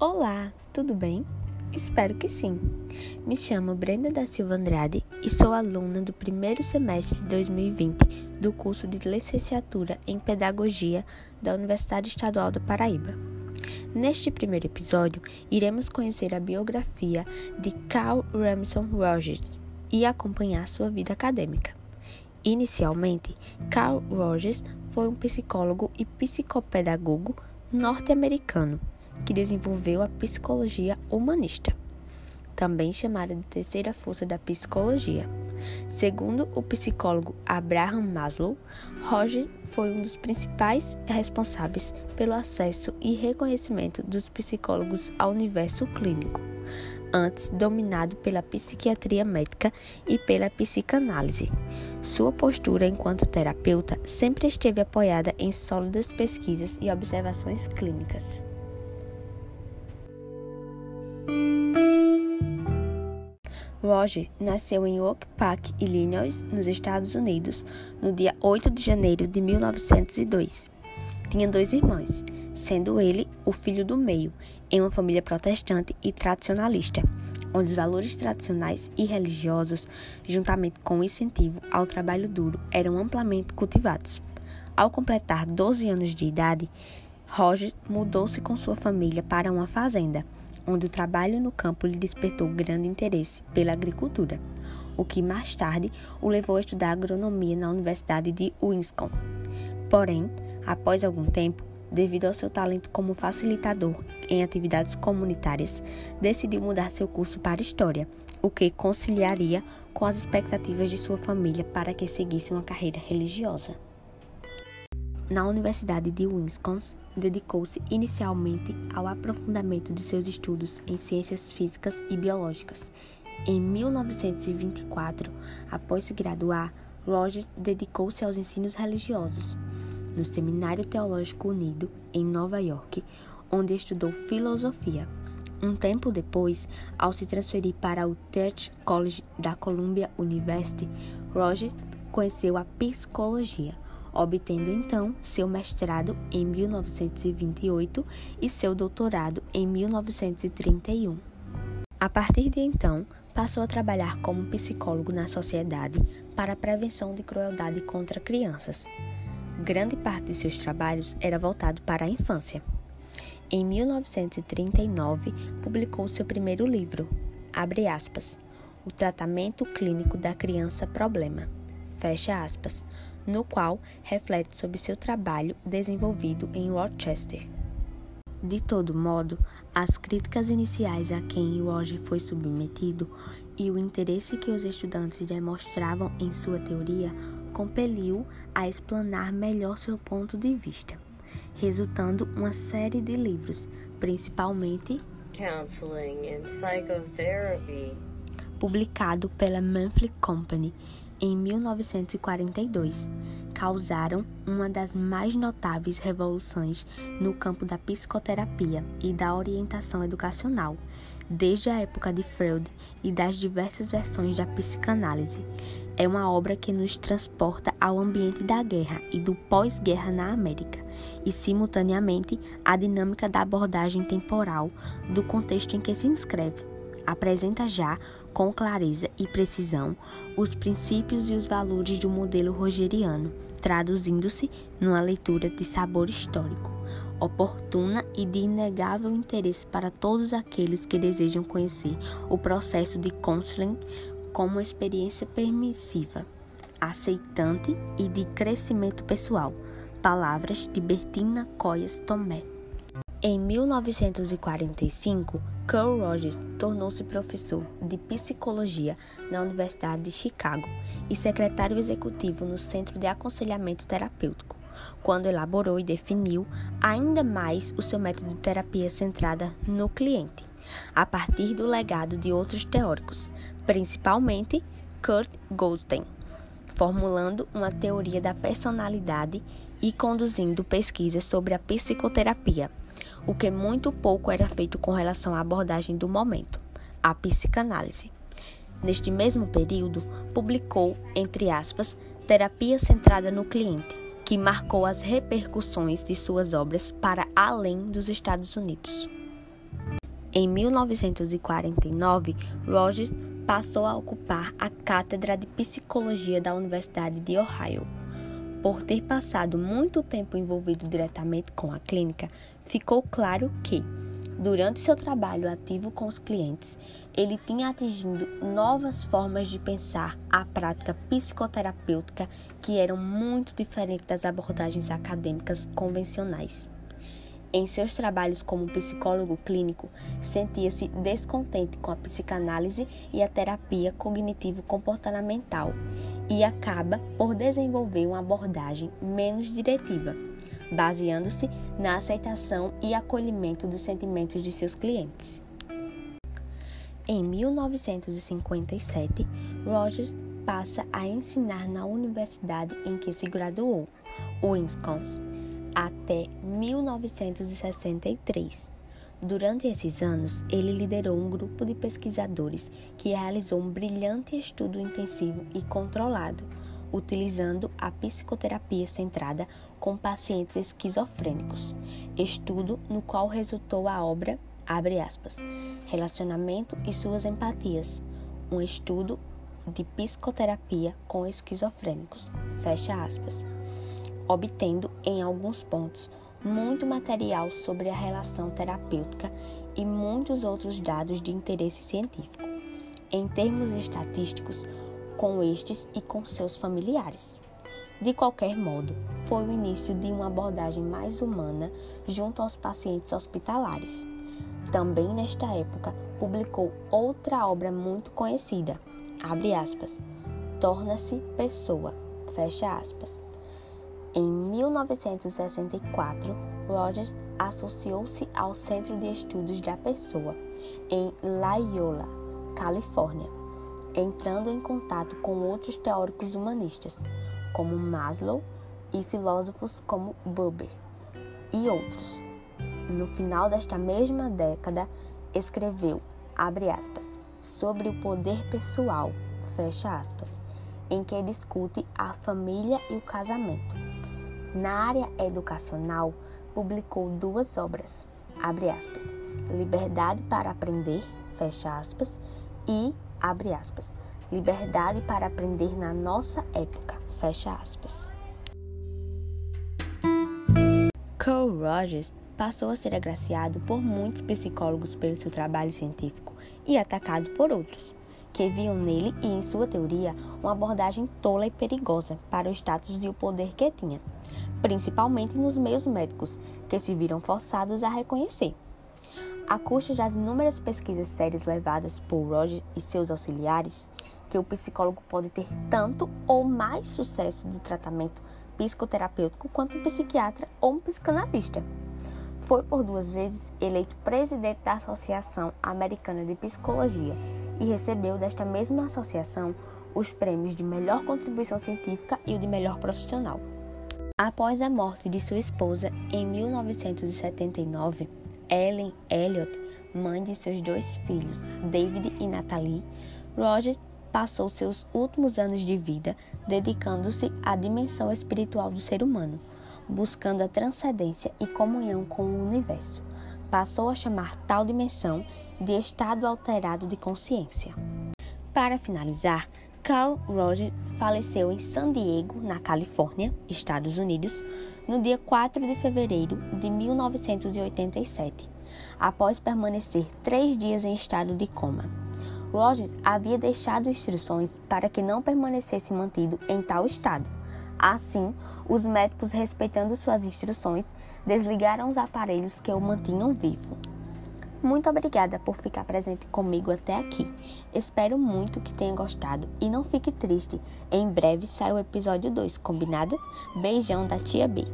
Olá, tudo bem? Espero que sim. Me chamo Brenda da Silva Andrade e sou aluna do primeiro semestre de 2020 do curso de licenciatura em Pedagogia da Universidade Estadual da Paraíba. Neste primeiro episódio, iremos conhecer a biografia de Carl Ramson Rogers e acompanhar sua vida acadêmica. Inicialmente, Carl Rogers foi um psicólogo e psicopedagogo norte-americano que desenvolveu a psicologia humanista, também chamada de terceira força da psicologia. Segundo o psicólogo Abraham Maslow, Roger foi um dos principais responsáveis pelo acesso e reconhecimento dos psicólogos ao universo clínico, antes dominado pela psiquiatria médica e pela psicanálise. Sua postura enquanto terapeuta sempre esteve apoiada em sólidas pesquisas e observações clínicas. Roger nasceu em Oak Park, Illinois, nos Estados Unidos, no dia 8 de janeiro de 1902. Tinha dois irmãos, sendo ele o filho do meio, em uma família protestante e tradicionalista, onde os valores tradicionais e religiosos, juntamente com o incentivo ao trabalho duro, eram amplamente cultivados. Ao completar 12 anos de idade, Roger mudou-se com sua família para uma fazenda onde o trabalho no campo lhe despertou grande interesse pela agricultura, o que mais tarde o levou a estudar agronomia na Universidade de Wisconsin. Porém, após algum tempo, devido ao seu talento como facilitador em atividades comunitárias, decidiu mudar seu curso para História, o que conciliaria com as expectativas de sua família para que seguisse uma carreira religiosa. Na Universidade de Wisconsin, dedicou-se inicialmente ao aprofundamento de seus estudos em ciências físicas e biológicas. Em 1924, após se graduar, Rogers dedicou-se aos ensinos religiosos no Seminário Teológico Unido, em Nova York, onde estudou filosofia. Um tempo depois, ao se transferir para o Church College da Columbia University, Rogers conheceu a psicologia obtendo então seu mestrado em 1928 e seu doutorado em 1931. A partir de então, passou a trabalhar como psicólogo na Sociedade para a Prevenção de Crueldade contra Crianças. Grande parte de seus trabalhos era voltado para a infância. Em 1939, publicou seu primeiro livro, abre aspas, O Tratamento Clínico da Criança Problema, fecha aspas, no qual reflete sobre seu trabalho desenvolvido em Rochester. De todo modo, as críticas iniciais a quem Roger foi submetido e o interesse que os estudantes demonstravam em sua teoria compeliu a explanar melhor seu ponto de vista, resultando uma série de livros, principalmente Counseling and Psychotherapy, publicado pela Monthly Company em 1942, causaram uma das mais notáveis revoluções no campo da psicoterapia e da orientação educacional, desde a época de Freud e das diversas versões da psicanálise. É uma obra que nos transporta ao ambiente da guerra e do pós-guerra na América, e simultaneamente a dinâmica da abordagem temporal do contexto em que se inscreve. Apresenta já com clareza e precisão os princípios e os valores do modelo rogeriano, traduzindo-se numa leitura de sabor histórico, oportuna e de inegável interesse para todos aqueles que desejam conhecer o processo de counseling como experiência permissiva, aceitante e de crescimento pessoal. Palavras de Bertina Coyas Tomé. Em 1945, Carl Rogers tornou-se professor de psicologia na Universidade de Chicago e secretário executivo no Centro de Aconselhamento Terapêutico, quando elaborou e definiu ainda mais o seu método de terapia centrada no cliente, a partir do legado de outros teóricos, principalmente Kurt Goldstein, formulando uma teoria da personalidade e conduzindo pesquisas sobre a psicoterapia o que muito pouco era feito com relação à abordagem do momento, a psicanálise. Neste mesmo período, publicou, entre aspas, Terapia Centrada no Cliente, que marcou as repercussões de suas obras para além dos Estados Unidos. Em 1949, Rogers passou a ocupar a cátedra de psicologia da Universidade de Ohio. Por ter passado muito tempo envolvido diretamente com a clínica, ficou claro que, durante seu trabalho ativo com os clientes, ele tinha atingido novas formas de pensar a prática psicoterapêutica que eram muito diferentes das abordagens acadêmicas convencionais. Em seus trabalhos como psicólogo clínico, sentia-se descontente com a psicanálise e a terapia cognitivo-comportamental e acaba por desenvolver uma abordagem menos diretiva, baseando-se na aceitação e acolhimento dos sentimentos de seus clientes. Em 1957, Rogers passa a ensinar na universidade em que se graduou, Wisconsin até 1963. Durante esses anos, ele liderou um grupo de pesquisadores que realizou um brilhante estudo intensivo e controlado, utilizando a psicoterapia centrada com pacientes esquizofrênicos. Estudo no qual resultou a obra, abre aspas, Relacionamento e suas empatias, um estudo de psicoterapia com esquizofrênicos, fecha aspas obtendo, em alguns pontos, muito material sobre a relação terapêutica e muitos outros dados de interesse científico, em termos estatísticos, com estes e com seus familiares. De qualquer modo, foi o início de uma abordagem mais humana junto aos pacientes hospitalares. Também nesta época, publicou outra obra muito conhecida, abre aspas, Torna-se Pessoa, fecha aspas em 1964, Rogers associou-se ao Centro de Estudos da Pessoa, em Loyola, Califórnia, entrando em contato com outros teóricos humanistas, como Maslow, e filósofos como Buber e outros. No final desta mesma década, escreveu, aspas, sobre o poder pessoal, aspas, em que discute a família e o casamento na área educacional, publicou duas obras, aspas, Liberdade para Aprender, aspas, e, Liberdade para Aprender na Nossa Época, fecha aspas. Carl Rogers passou a ser agraciado por muitos psicólogos pelo seu trabalho científico e atacado por outros, que viam nele e em sua teoria uma abordagem tola e perigosa para o status e o poder que tinha principalmente nos meios médicos, que se viram forçados a reconhecer. A custa das inúmeras pesquisas sérias levadas por Roger e seus auxiliares, que o psicólogo pode ter tanto ou mais sucesso de tratamento psicoterapêutico quanto um psiquiatra ou um psicanalista. Foi por duas vezes eleito presidente da Associação Americana de Psicologia e recebeu desta mesma associação os prêmios de melhor contribuição científica e o de melhor profissional. Após a morte de sua esposa em 1979, Ellen Elliot, mãe de seus dois filhos, David e Natalie, Roger passou seus últimos anos de vida dedicando-se à dimensão espiritual do ser humano, buscando a transcendência e comunhão com o universo. Passou a chamar tal dimensão de estado alterado de consciência. Para finalizar, Carl Rogers faleceu em San Diego, na Califórnia, Estados Unidos, no dia 4 de fevereiro de 1987, após permanecer três dias em estado de coma. Rogers havia deixado instruções para que não permanecesse mantido em tal estado. Assim, os médicos, respeitando suas instruções, desligaram os aparelhos que o mantinham vivo. Muito obrigada por ficar presente comigo até aqui. Espero muito que tenha gostado e não fique triste. Em breve sai o episódio 2, combinado? Beijão da tia B.